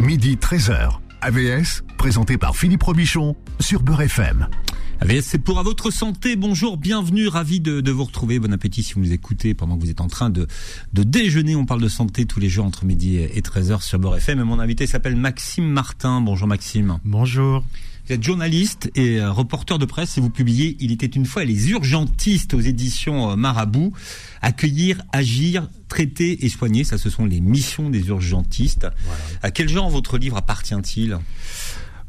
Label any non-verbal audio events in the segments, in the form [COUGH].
midi 13h. AVS, présenté par Philippe Robichon sur Beurre FM. AVS, c'est pour à votre santé. Bonjour, bienvenue, ravi de, de, vous retrouver. Bon appétit si vous nous écoutez pendant que vous êtes en train de, de déjeuner. On parle de santé tous les jours entre midi et 13h sur Beurre FM. Et mon invité s'appelle Maxime Martin. Bonjour Maxime. Bonjour. Vous êtes journaliste et euh, reporter de presse et vous publiez Il était une fois les urgentistes aux éditions euh, Marabout. Accueillir, agir, traiter et soigner, ça ce sont les missions des urgentistes. Voilà. À quel genre votre livre appartient-il?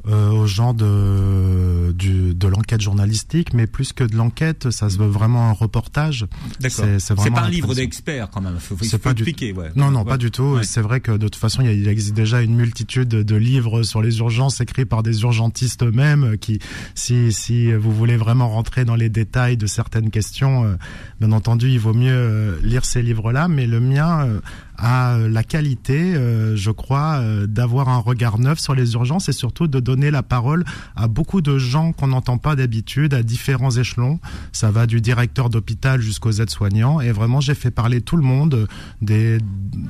Euh, aux gens de du, de l'enquête journalistique, mais plus que de l'enquête, ça se veut vraiment un reportage. D'accord. C'est pas un livre d'experts quand même. Faut, faut, pas expliquer. Ouais. Non, non, ouais. pas du tout. Ouais. C'est vrai que de toute façon, il, existe déjà une multitude de livres sur les urgences écrits par des urgentistes eux-mêmes. Qui, si si vous voulez vraiment rentrer dans les détails de certaines questions, euh, bien entendu, il vaut mieux euh, lire ces livres-là. Mais le mien euh, a la qualité, euh, je crois, euh, d'avoir un regard neuf sur les urgences et surtout de donner la parole à beaucoup de gens qu'on n'entend pas d'habitude, à différents échelons. Ça va du directeur d'hôpital jusqu'aux aides-soignants. Et vraiment, j'ai fait parler tout le monde, des,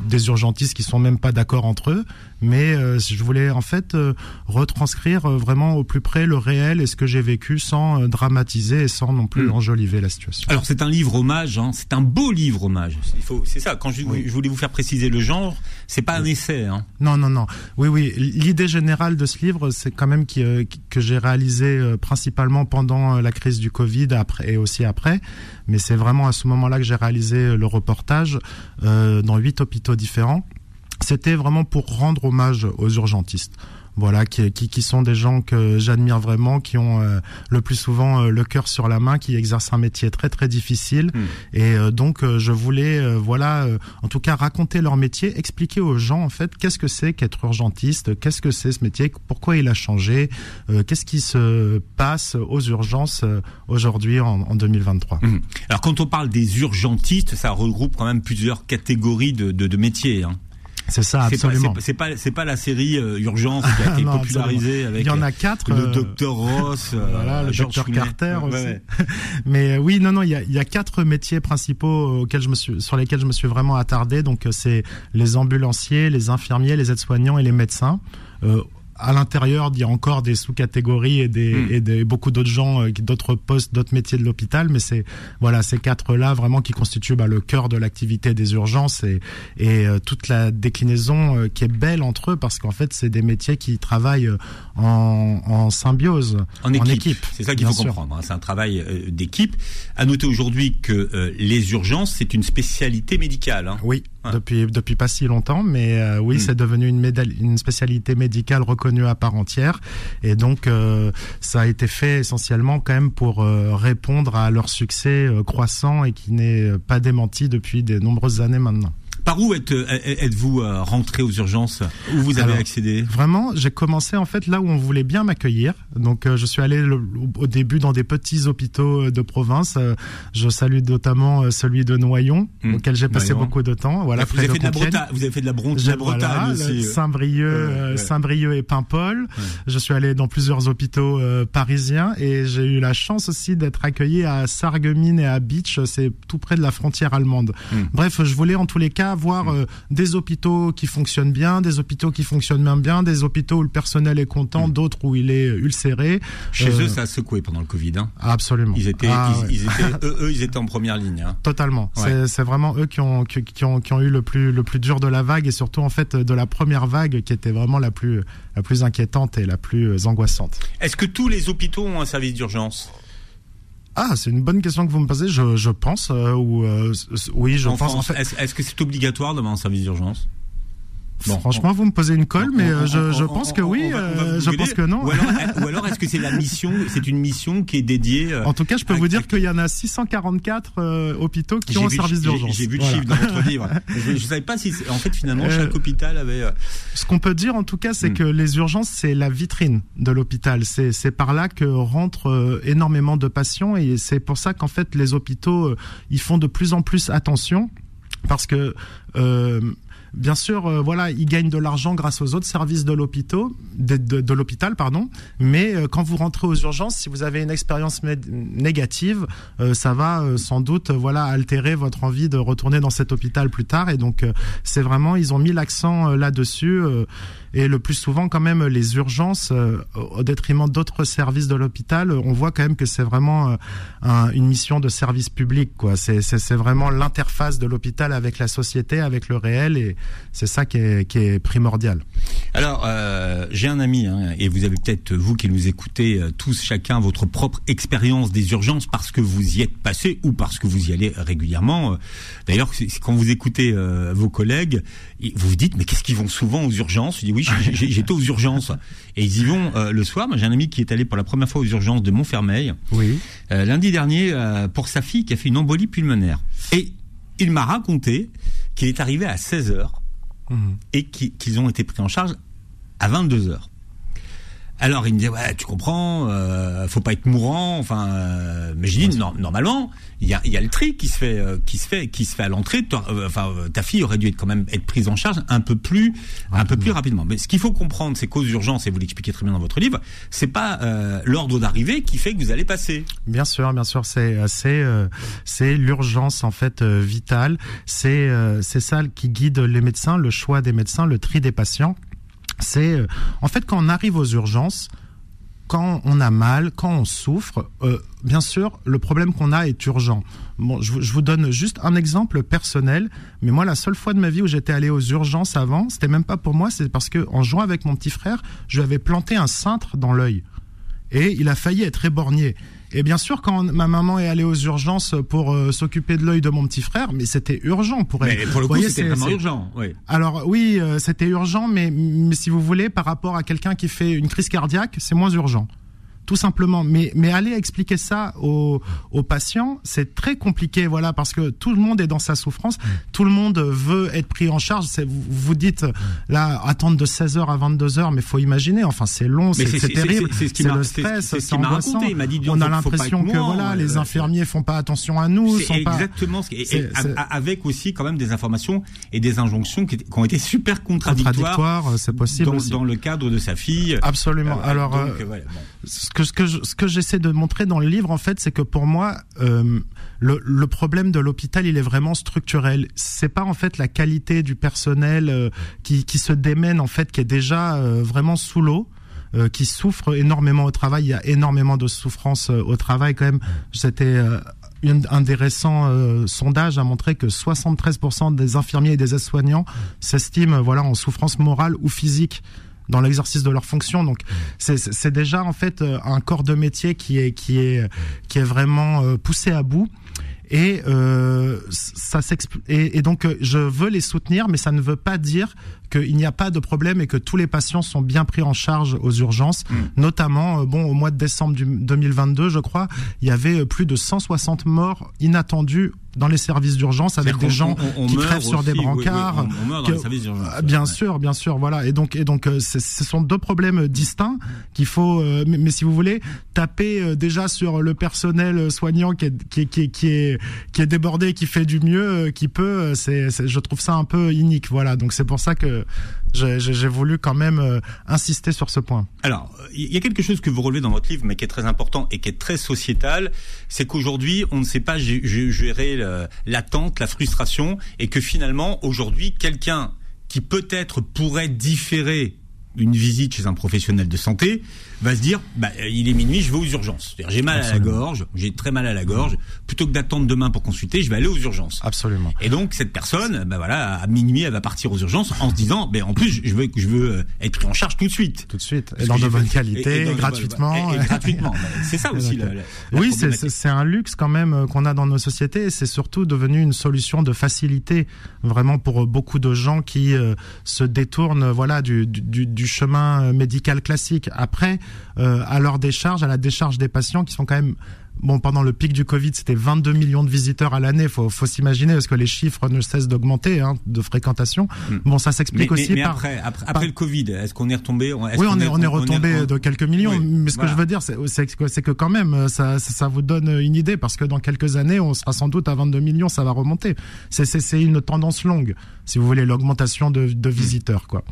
des urgentistes qui sont même pas d'accord entre eux. Mais euh, je voulais en fait euh, retranscrire euh, vraiment au plus près le réel et ce que j'ai vécu sans dramatiser et sans non plus mmh. enjoliver la situation. Alors c'est un livre hommage, hein. c'est un beau livre hommage. Il faut, c'est ça. Quand je, oui. je voulais vous faire préciser le genre, c'est pas un essai. Hein. Non, non, non. Oui, oui. L'idée générale de ce livre, c'est quand même euh, que j'ai réalisé euh, principalement pendant euh, la crise du Covid après, et aussi après. Mais c'est vraiment à ce moment-là que j'ai réalisé le reportage euh, dans huit hôpitaux différents. C'était vraiment pour rendre hommage aux urgentistes voilà, qui, qui, qui, sont des gens que j'admire vraiment, qui ont euh, le plus souvent euh, le cœur sur la main, qui exercent un métier très très difficile. Mmh. Et euh, donc je voulais, voilà, en tout cas raconter leur métier, expliquer aux gens en fait qu'est-ce que c'est qu'être urgentiste, qu'est-ce que c'est ce métier, pourquoi il a changé, qu'est-ce qui se passe aux urgences aujourd'hui en, en, 2023. Mmh. Alors quand on parle des urgentistes, ça regroupe quand même plusieurs catégories de, de, de métiers. Hein. C'est ça, absolument. C'est pas, c'est pas, pas, la série euh, Urgence qui a [LAUGHS] été non, popularisée avec. Il y en a quatre. Le docteur Ross, [LAUGHS] voilà, le docteur Carter aussi. Ouais. [LAUGHS] Mais oui, non, non, il y a, il y a quatre métiers principaux auxquels je me suis, sur lesquels je me suis vraiment attardé. Donc c'est les ambulanciers, les infirmiers, les aides-soignants et les médecins. Euh, à l'intérieur, il y a encore des sous-catégories et des, mmh. et des beaucoup d'autres gens, euh, d'autres postes, d'autres métiers de l'hôpital, mais c'est voilà ces quatre-là vraiment qui constituent bah, le cœur de l'activité des urgences et, et euh, toute la déclinaison euh, qui est belle entre eux parce qu'en fait c'est des métiers qui travaillent en, en symbiose, en équipe. c'est ça qu'il faut sûr. comprendre. Hein. C'est un travail euh, d'équipe. À noter aujourd'hui que les urgences c'est une spécialité médicale. Hein. Oui, ouais. depuis depuis pas si longtemps, mais euh, oui, mmh. c'est devenu une, médaille, une spécialité médicale reconnue à part entière. Et donc, euh, ça a été fait essentiellement quand même pour euh, répondre à leur succès euh, croissant et qui n'est pas démenti depuis de nombreuses années maintenant. Par où êtes-vous êtes rentré aux urgences? Où vous avez Alors, accédé? Vraiment, j'ai commencé en fait là où on voulait bien m'accueillir. Donc, euh, je suis allé le, au début dans des petits hôpitaux de province. Euh, je salue notamment euh, celui de Noyon, mmh. auquel j'ai passé Noyon. beaucoup de temps. Voilà, vous, avez fait de la Bretagne, vous avez fait de la, Bron la Bretagne voilà, aussi. Saint-Brieuc, euh, ouais. Saint-Brieuc et Paimpol. Ouais. Je suis allé dans plusieurs hôpitaux euh, parisiens et j'ai eu la chance aussi d'être accueilli à Sarreguemines et à Beach. C'est tout près de la frontière allemande. Mmh. Bref, je voulais en tous les cas avoir euh, des hôpitaux qui fonctionnent bien, des hôpitaux qui fonctionnent moins bien, des hôpitaux où le personnel est content, mmh. d'autres où il est ulcéré. Chez euh, eux, ça a secoué pendant le Covid. Hein. Absolument. Ils étaient, ah, ils, ouais. ils, étaient [LAUGHS] eux, eux, ils étaient en première ligne. Hein. Totalement. Ouais. C'est vraiment eux qui ont, qui, qui, ont, qui ont eu le plus, le plus dur de la vague et surtout en fait de la première vague qui était vraiment la plus, la plus inquiétante et la plus angoissante. Est-ce que tous les hôpitaux ont un service d'urgence? Ah, c'est une bonne question que vous me posez. Je, je pense, euh, ou euh, oui, je en pense. France, en fait... Est-ce est que c'est obligatoire d'avoir un service d'urgence? Bon, Franchement, on, vous me posez une colle, on, mais on, je, je pense que oui. Euh, je pense que non. Ou alors, ou alors est-ce que c'est la mission C'est une mission qui est dédiée. En tout cas, je peux à, vous dire qu'il y en a 644 euh, hôpitaux qui ont un service d'urgence. J'ai vu le voilà. chiffre dans votre [LAUGHS] livre. je, ne savais pas si, en fait, finalement, euh, chaque hôpital avait. Ce qu'on peut dire, en tout cas, c'est hmm. que les urgences, c'est la vitrine de l'hôpital. C'est par là que rentrent énormément de patients, et c'est pour ça qu'en fait, les hôpitaux, ils font de plus en plus attention, parce que bien sûr, euh, voilà, ils gagnent de l'argent grâce aux autres services de l'hôpital, de, l'hôpital, pardon. Mais euh, quand vous rentrez aux urgences, si vous avez une expérience négative, euh, ça va sans doute, voilà, altérer votre envie de retourner dans cet hôpital plus tard. Et donc, c'est vraiment, ils ont mis l'accent là-dessus et le plus souvent quand même les urgences euh, au détriment d'autres services de l'hôpital on voit quand même que c'est vraiment euh, une mission de service public quoi c'est vraiment l'interface de l'hôpital avec la société avec le réel et c'est ça qui est qui est primordial. Alors euh, j'ai un ami hein, et vous avez peut-être vous qui nous écoutez tous chacun votre propre expérience des urgences parce que vous y êtes passé ou parce que vous y allez régulièrement. D'ailleurs quand vous écoutez vos collègues vous vous dites mais qu'est-ce qu'ils vont souvent aux urgences? Je dis oui j'étais aux urgences. Et ils y vont euh, le soir. Moi j'ai un ami qui est allé pour la première fois aux urgences de Montfermeil oui. Euh, lundi dernier euh, pour sa fille qui a fait une embolie pulmonaire. Et il m'a raconté qu'il est arrivé à 16 heures mhm. et qu'ils ont été pris en charge à 22 heures. Alors il me dit ouais tu comprends, euh, faut pas être mourant, enfin euh, mais dis non normalement il y a, y a le tri qui se fait euh, qui se fait qui se fait à l'entrée, euh, enfin ta fille aurait dû être quand même être prise en charge un peu plus un peu plus rapidement. Mais ce qu'il faut comprendre c'est qu'aux urgences et vous l'expliquez très bien dans votre livre, c'est pas l'ordre d'arrivée qui fait que vous allez passer. Bien sûr, bien sûr, c'est c'est c'est l'urgence en fait vitale, c'est c'est ça qui guide les médecins, le choix des médecins, le tri des patients c'est euh, en fait quand on arrive aux urgences, quand on a mal, quand on souffre, euh, bien sûr, le problème qu'on a est urgent. Je, vous donne juste un exemple personnel, mais moi, la seule fois de ma vie où j'étais allé aux urgences avant, c'était même pas pour moi, c'est parce que en jouant avec mon petit frère, je lui avais planté un cintre dans l'œil et il a failli être éborgné. Et bien sûr, quand ma maman est allée aux urgences pour euh, s'occuper de l'œil de mon petit frère, mais c'était urgent pour elle. Mais pour le coup, c'était vraiment urgent. Oui. Alors oui, euh, c'était urgent, mais, mais si vous voulez, par rapport à quelqu'un qui fait une crise cardiaque, c'est moins urgent tout simplement. Mais, mais aller expliquer ça aux, aux patients, c'est très compliqué, voilà, parce que tout le monde est dans sa souffrance, tout le monde veut être pris en charge. Vous, vous dites, là, attendre de 16h à 22h, mais faut imaginer, enfin, c'est long, c'est terrible, c'est le stress, c'est angoissant. On a l'impression que, voilà, les euh, infirmiers font pas attention à nous. C'est exactement ce qui avec aussi quand même des informations et des injonctions qui, ont été super contradictoires. c'est possible. Dans, dans, le cadre de sa fille. Absolument. Euh, Alors, euh, ce que ce que ce que j'essaie de montrer dans le livre en fait, c'est que pour moi euh, le, problème de l'hôpital, il est vraiment structurel. C'est pas en fait la qualité du personnel euh, qui, se démène en fait, qui est déjà euh, vraiment sous l'eau. Euh, qui souffre énormément au travail. Il y a énormément de souffrance au travail quand même. C'était un des récents sondages a montré que 73% des infirmiers et des aides-soignants s'estiment voilà en souffrance morale ou physique dans l'exercice de leur fonction. Donc c'est déjà en fait euh, un corps de métier qui est qui est qui est vraiment euh, poussé à bout. Et euh, ça et, et donc je veux les soutenir, mais ça ne veut pas dire qu'il n'y a pas de problème et que tous les patients sont bien pris en charge aux urgences. Mm. Notamment, euh, bon, au mois de décembre du 2022, je crois, il y avait euh, plus de 160 morts inattendus dans les services d'urgence avec des gens qui crèvent sur des brancards. on, meurt dans les services d'urgence. Ah, bien sûr, bien sûr, voilà. Et donc, et donc, euh, ce sont deux problèmes distincts qu'il faut. mais, si vous voulez, taper déjà sur le personnel soignant qui est qui est qui est qui est, qui est débordé, qui fait du mieux, qui peut. C'est, je trouve ça un peu inique. Voilà. Donc c'est pour ça que j'ai voulu quand même euh, insister sur ce point. Alors, il y a quelque chose que vous relevez dans votre livre, mais qui est très important et qui est très sociétal, c'est qu'aujourd'hui, on ne sait pas gérer l'attente, la frustration, et que finalement, aujourd'hui, quelqu'un qui peut-être pourrait différer une visite chez un professionnel de santé va se dire bah, il est minuit, je vais aux urgences. J'ai mal à la gorge, j'ai très mal à la gorge. Plutôt que d'attendre demain pour consulter, je vais aller aux urgences. Absolument. Et donc cette personne, bah voilà, à minuit, elle va partir aux urgences en se disant, mais en plus, je veux, je veux euh, être pris en charge tout de suite. Tout de suite. et dans de bonne qualité, et, gratuitement. Gratuitement. [LAUGHS] c'est ça aussi. La, oui, c'est un luxe quand même euh, qu'on a dans nos sociétés. Et c'est surtout devenu une solution de facilité vraiment pour beaucoup de gens qui euh, se détournent, voilà, du, du, du chemin médical classique. Après, euh, à leur décharge, à la décharge des patients qui sont quand même bon, pendant le pic du Covid, c'était 22 millions de visiteurs à l'année. Faut, faut s'imaginer parce que les chiffres ne cessent d'augmenter hein, de fréquentation. Hmm. Bon, ça s'explique aussi mais par après, après, le Covid, est-ce qu'on est retombé Oui, on, est, on est retombé de quelques millions. mais ce que je veux dire, c'est que, que quand même, ça, ça vous donne une idée parce que dans quelques années, on sera sans doute à 22 millions, ça va remonter. C'est une tendance longue, si vous voulez, l'augmentation de, de, visiteurs, quoi.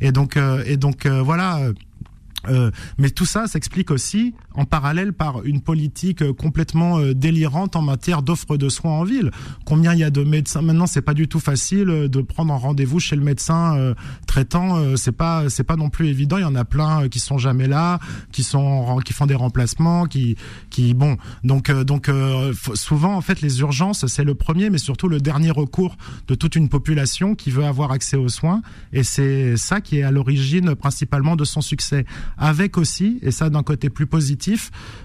Et donc, euh, et donc euh, voilà. Euh, mais tout ça s'explique aussi en parallèle par une politique euh, complètement euh, délirante en matière d'offres de soins en ville. Combien il y a de médecins? Maintenant C'est pas du tout facile de prendre un rendez-vous chez le médecin traitant. c'est pas c'est pas non plus évident. Il y en a plein qui sont jamais là, qui sont qui font des remplacements, qui qui bon. Donc donc souvent en fait les urgences c'est le premier, mais surtout le dernier recours de toute une population qui veut avoir accès aux soins. Et c'est ça qui est à l'origine principalement de son succès avec aussi, et ça d'un côté plus positif,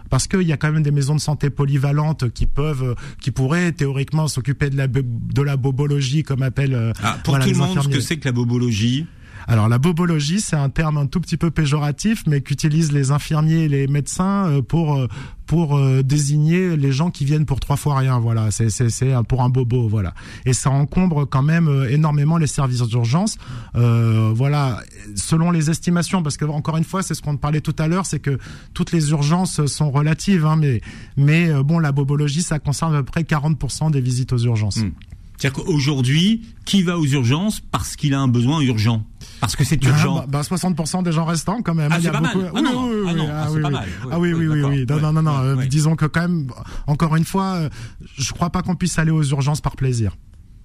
parce qu'il y a quand même des maisons de santé polyvalentes qui peuvent, qui pourraient théoriquement s'occuper de la, de la bobologie, comme appelle. Euh, ah, pour tout le monde, ce que c'est que la bobologie? Alors la bobologie, c'est un terme un tout petit peu péjoratif, mais qu'utilisent les infirmiers et les médecins euh, pour euh, pour euh, désigner les gens qui viennent pour trois fois rien. Voilà, c'est c'est pour un bobo. Voilà, et ça encombre quand même énormément les services d'urgence. Voilà, selon les estimations, parce que encore une fois, c'est ce qu'on parlait tout à l'heure, c'est que toutes les urgences sont relatives, hein, mais mais bon, la bobologie, ça concerne à peu près 40% des visites aux urgences. Hmm. C'est-à-dire qu'aujourd'hui, qui va aux urgences parce qu'il a un besoin urgent? Parce que c'est ah, urgent. bah, 60% bah, des gens restants quand même. Ah, c'est pas mal. Ah, non, oui, oui, ah, oui, oui. Ah oui, oui, oui, oui. Non, non, non, non. Euh, disons que quand même, encore une fois, euh, je crois pas qu'on puisse aller aux urgences par plaisir.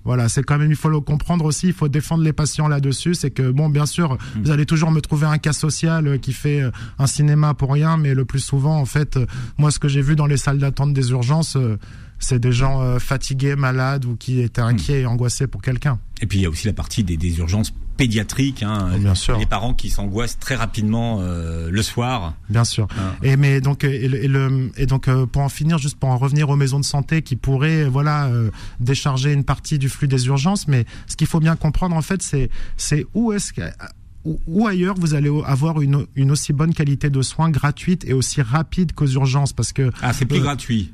Voilà, c'est quand même, il faut le comprendre aussi, il faut défendre les patients là-dessus. C'est que, bon, bien sûr, hmm. vous allez toujours me trouver un cas social euh, qui fait un cinéma pour rien, mais le plus souvent, en fait, moi, ce que j'ai vu dans les salles d'attente des urgences, c'est des gens euh, fatigués, malades ou qui étaient inquiets et angoissés pour quelqu'un. Et puis il y a aussi la partie des, urgences pédiatriques, hein, oh, bien sûr. les parents qui s'angoissent très rapidement euh, le soir. Bien sûr. Hein. Et mais donc et, le, et donc euh, pour en finir, juste pour en revenir aux maisons de santé qui pourraient voilà décharger une partie du flux des urgences, mais ce qu'il faut bien comprendre en fait, c'est c'est où est-ce que où ailleurs vous allez avoir une, une aussi bonne qualité de soins gratuite et aussi rapide qu'aux urgences? Parce que ah c'est plus gratuit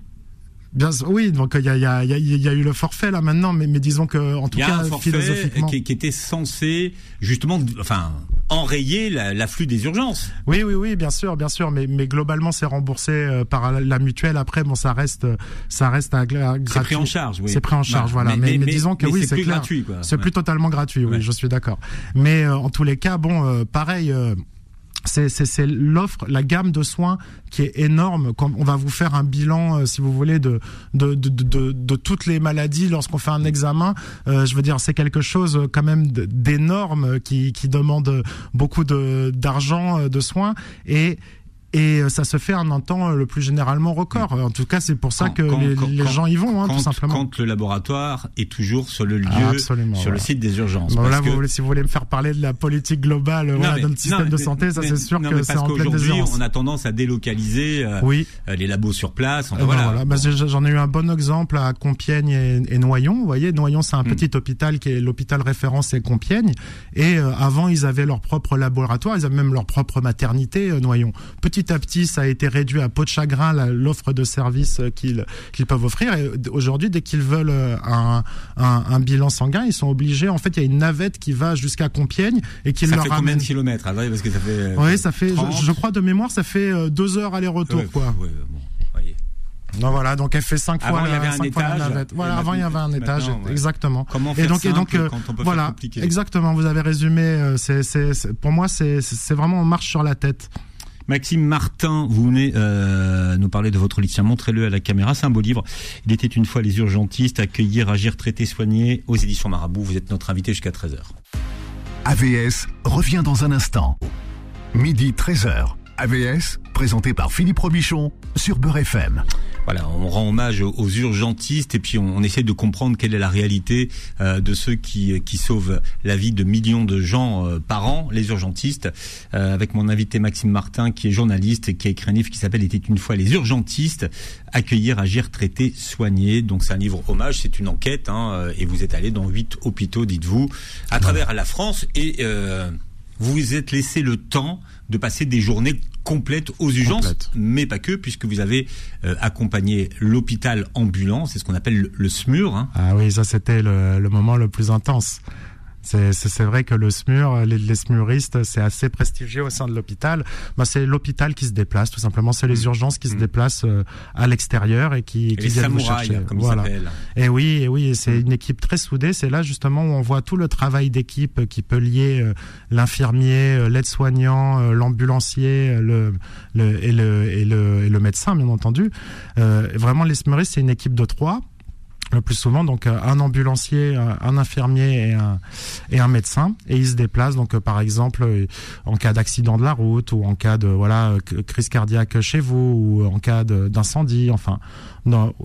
Bien, oui, donc il y a, y, a, y a, eu le forfait là maintenant, mais, mais disons que en tout cas un philosophiquement, qui, qui, était censé justement, enfin enrayer l'afflux des urgences. Oui, oui, oui, bien sûr, bien sûr, mais, mais globalement c'est remboursé euh, par la, mutuelle. Après, bon, ça reste, ça reste à, gratuit. C'est pris en charge, oui. C'est pris en charge, voilà. Mais, mais, disons que oui, c'est clair. C'est plus totalement gratuit, oui, je suis d'accord. Mais euh, en tous les cas, bon, euh, pareil c'est l'offre, la gamme de soins qui est énorme. on va vous faire un bilan, euh, si vous voulez, de de, de, de, de toutes les maladies lorsqu'on fait un examen. Euh, je veux dire, c'est quelque chose quand même d'énorme qui, qui demande beaucoup d'argent, de soins et et euh, ça se fait en un temps euh, le plus généralement record. En tout cas, c'est pour ça que les, gens y vont, hein, tout simplement. Quand le laboratoire est toujours sur le lieu, sur le site des urgences. Bon, là, vous voulez, si vous voulez me faire parler de la politique globale non, voilà, dans le système de santé, ça c'est sûr que c'est en pleine désordre. on a tendance à délocaliser euh, oui. les labos sur place. Enfin, voilà. voilà. Bah, J'en ai eu un bon exemple à Compiègne et, et Noyon. Vous voyez, Noyon, c'est un hmm. petit hôpital qui est l'hôpital référence et Compiègne. Et avant, ils avaient leur propre laboratoire, ils avaient même leur propre maternité, Noyon. Petit petit à petit, ça a été réduit à peau de chagrin l'offre de services qu'ils qu'ils peuvent offrir. Et aujourd'hui, dès qu'ils veulent euh, un, un, un, bilan sanguin, ils sont obligés. En fait, il y a une navette qui va jusqu'à Compiègne et qui leur fait ramène. combien de kilomètres ah parce que ça fait. Euh, oui, ça fait. Je, crois de mémoire, ça fait euh, deux heures aller-retour, quoi. bon, voyez. Non voilà, donc elle fait cinq fois, il y avait un étage, la navette. Voilà, avant il y avait un étage, exactement. Comment faire et donc, et donc, quand on peut voilà, exactement. Vous avez résumé. C'est, pour moi, c'est, c'est vraiment on marche sur la tête. Maxime Martin, vous venez euh, nous parler de votre livre. Montrez-le à la caméra. C'est un beau livre. Il était une fois les urgentistes, accueillir, agir, traiter, soigner aux éditions Marabout. Vous êtes notre invité jusqu'à 13h. AVS revient dans un instant. Midi 13h. AVS, présenté par Philippe Robichon sur Beurre FM. Voilà, on rend hommage aux, urgentistes et puis on, essaie de comprendre quelle est la réalité euh, de ceux qui, qui sauvent la vie de millions de gens euh, par an, les urgentistes, euh, avec mon invité Maxime Martin qui est journaliste et qui a écrit un livre qui s'appelle Était une fois les urgentistes, accueillir, agir, traiter, soigner. Donc c'est un livre hommage, c'est une enquête hein, et vous êtes allé dans huit hôpitaux, dites-vous, à travers la France. Et vous vous êtes laissé le temps de passer des journées complètes aux urgences, mais pas que, puisque vous avez euh, accompagné l'hôpital ambulant, c'est ce qu'on appelle le, SMUR. Hein. Ah oui, ça c'était le, moment le plus intense. C'est vrai que le SMUR, les, les SMURistes, c'est assez prestigieux au sein de l'hôpital. Bah, c'est l'hôpital qui se déplace, tout simplement. C'est les mmh. urgences qui se mmh. déplacent euh, à l'extérieur et qui, qui viennent vous chercher. Comme voilà. Et oui, et oui, c'est une équipe très soudée. C'est là justement où on voit tout le travail d'équipe qui peut lier euh, l'infirmier, euh, l'aide-soignant, l'ambulancier, le, le, et, le, et, le, et le médecin, bien entendu. vraiment, les SMURistes, c'est une équipe de trois le plus souvent donc euh, un ambulancier, euh, un infirmier et un, et un médecin et ils se déplacent donc euh, par exemple en cas d'accident de la route ou en cas de voilà crise cardiaque chez vous ou en cas d'incendie enfin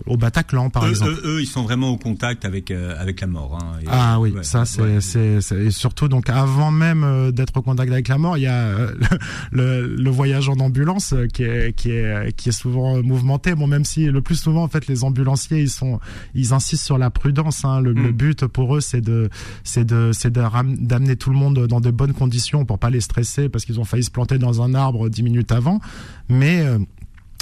au Bataclan par exemple. Eux, ils sont vraiment au contact avec euh, avec la mort. Hein, ah oui, ça c'est c'est et surtout donc avant même d'être au contact avec la mort, il y a euh, [LAUGHS] le, le, voyage en ambulance qui est qui est qui est souvent mouvementé. Bon, même si le plus souvent en fait les ambulanciers ils sont ils insistent sur la prudence. Hein. Le, le, mm. but pour eux c'est de c'est de c'est d'amener tout le monde dans de bonnes conditions pour pas les stresser parce qu'ils ont failli se planter dans un arbre dix minutes avant. Mais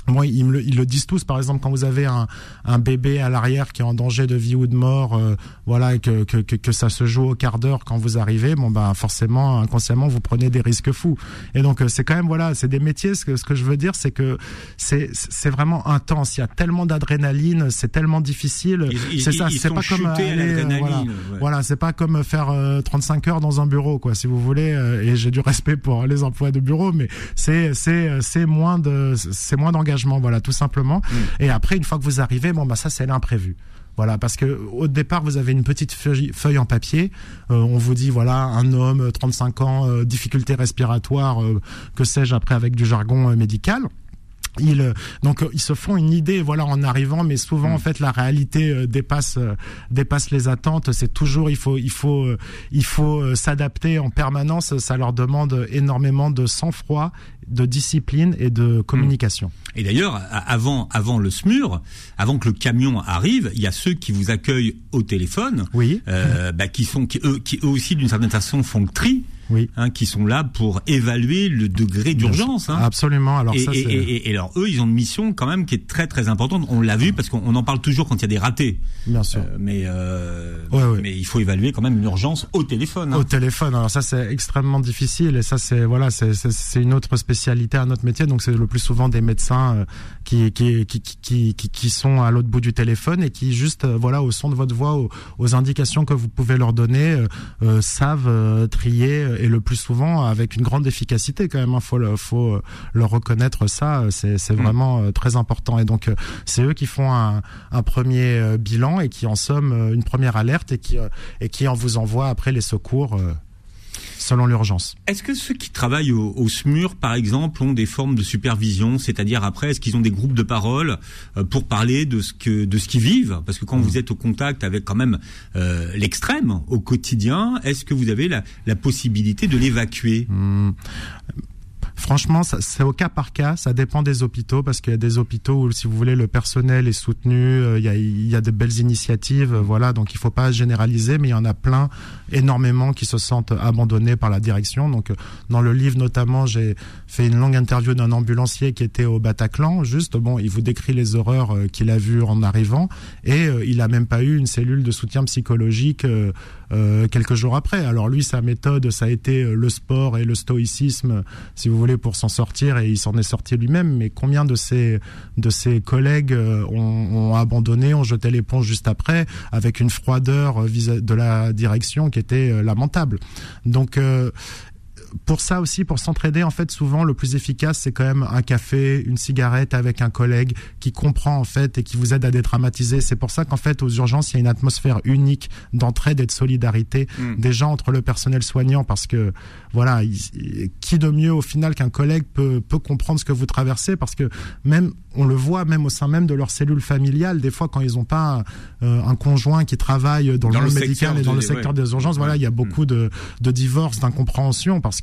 moi, ils, me le, ils, le, disent tous. Par exemple, quand vous avez un, un bébé à l'arrière qui est en danger de vie ou de mort, euh, voilà, que, que, que, ça se joue au quart d'heure quand vous arrivez, bon ben forcément, inconsciemment, vous prenez des risques fous. Et donc, euh, c'est quand même voilà, c'est des métiers. Ce que, ce que je veux dire, c'est que c'est c'est vraiment intense. Il y a tellement d'adrénaline, c'est tellement difficile. C'est ça. C'est pas comme aller, euh, voilà, voilà c'est pas comme faire 35 heures dans un bureau, quoi, si vous voulez. et j'ai du [LAUGHS] respect pour les emplois de bureau, mais c'est c'est c'est moins de c'est moins d'engagement voilà, tout simplement. Mm. Et après, une fois que vous arrivez, bon, bah ça, c'est l'imprévu. Voilà, parce que au départ, vous avez une petite feuille, en papier. Euh, on vous dit voilà, un homme, 35 ans, euh, difficulté respiratoire, euh, que sais-je après avec du jargon médical ils euh, donc euh, ils se font une idée voilà en arrivant mais souvent en mm. fait la réalité euh, dépasse dépasse les attentes c'est toujours il faut il faut il faut s'adapter en permanence ça leur demande énormément de sang-froid de discipline et de communication. Et d'ailleurs, avant, avant le SMUR, avant que le camion arrive, il y a ceux qui vous accueillent au téléphone, oui. bah, qui sont, qui eux, qui eux aussi d'une certaine façon font le tri oui. hein, qui sont là pour évaluer le degré d'urgence. Hein. Absolument. Alors et, ça, et, et, et, alors eux, ils ont une mission quand même qui est très très importante. On l'a vu parce qu'on en parle toujours quand il y a des ratés. Bien sûr. Euh, mais euh, mais il faut évaluer quand même l'urgence au téléphone. Hein. Au téléphone. Alors ça, c'est extrêmement difficile et ça, c'est voilà, c'est une autre spécialité, un autre métier. Donc c'est le plus souvent des médecins euh, qui, qui, qui, qui, qui, qui sont à l'autre bout du téléphone et qui juste euh, voilà au son de votre voix, aux, aux indications que vous pouvez leur donner, euh, savent trier et le plus souvent avec une grande efficacité quand même. Il hein. faut, le, faut leur reconnaître ça. C'est mm. vraiment très important. Et donc c'est eux qui font un, un, premier bilan et qui en somme une première alerte et qui et qui en vous envoie après les secours selon l'urgence. Est-ce que ceux qui travaillent au, SMUR, par exemple, ont des formes de supervision, c'est-à-dire après, est-ce qu'ils ont des groupes de parole euh, pour parler de ce que de ce qu'ils vivent? Parce que quand vous mm. êtes au contact avec quand même euh, l'extrême au quotidien, est-ce que vous avez la, la possibilité de l'évacuer? Mm. Franchement, c'est au cas par cas. Ça dépend des hôpitaux parce qu'il y a des hôpitaux où, si vous voulez, le personnel est soutenu. Euh, il y a, il de belles initiatives. Euh, voilà, donc il faut pas généraliser, mais il y en a plein, énormément, qui se sentent abandonnés par la direction. Donc, euh, dans le livre notamment, j'ai fait une longue interview d'un ambulancier qui était au Bataclan. Juste, bon, il vous décrit les horreurs qu'il a vues en arrivant, et il a même pas eu une cellule de soutien psychologique quelques jours après. Alors lui, sa méthode, ça a été le sport et le stoïcisme, si vous voulez, pour s'en sortir, et il s'en est sorti lui-même. Mais combien de ses de ses collègues euh, ont, ont abandonné, ont jeté l'éponge juste après, avec une froideur vis de la direction qui était lamentable. Donc pour ça aussi, pour s'entraider, en fait, souvent le plus efficace, c'est quand même un café, une cigarette avec un collègue qui comprend en fait et qui vous aide à dédramatiser. C'est pour ça qu'en fait, aux urgences, il y a une atmosphère unique d'entraide et de solidarité hmm. déjà entre le personnel soignant, parce que voilà, qui de mieux au final qu'un collègue peut peut comprendre ce que vous traversez, parce que même on le voit même au sein même de leur cellule familiale, des fois quand ils n'ont pas euh, un conjoint qui travaille dans, le monde médical et dans le secteur des urgences, voilà, il y a beaucoup de, de divorces, d'incompréhension parce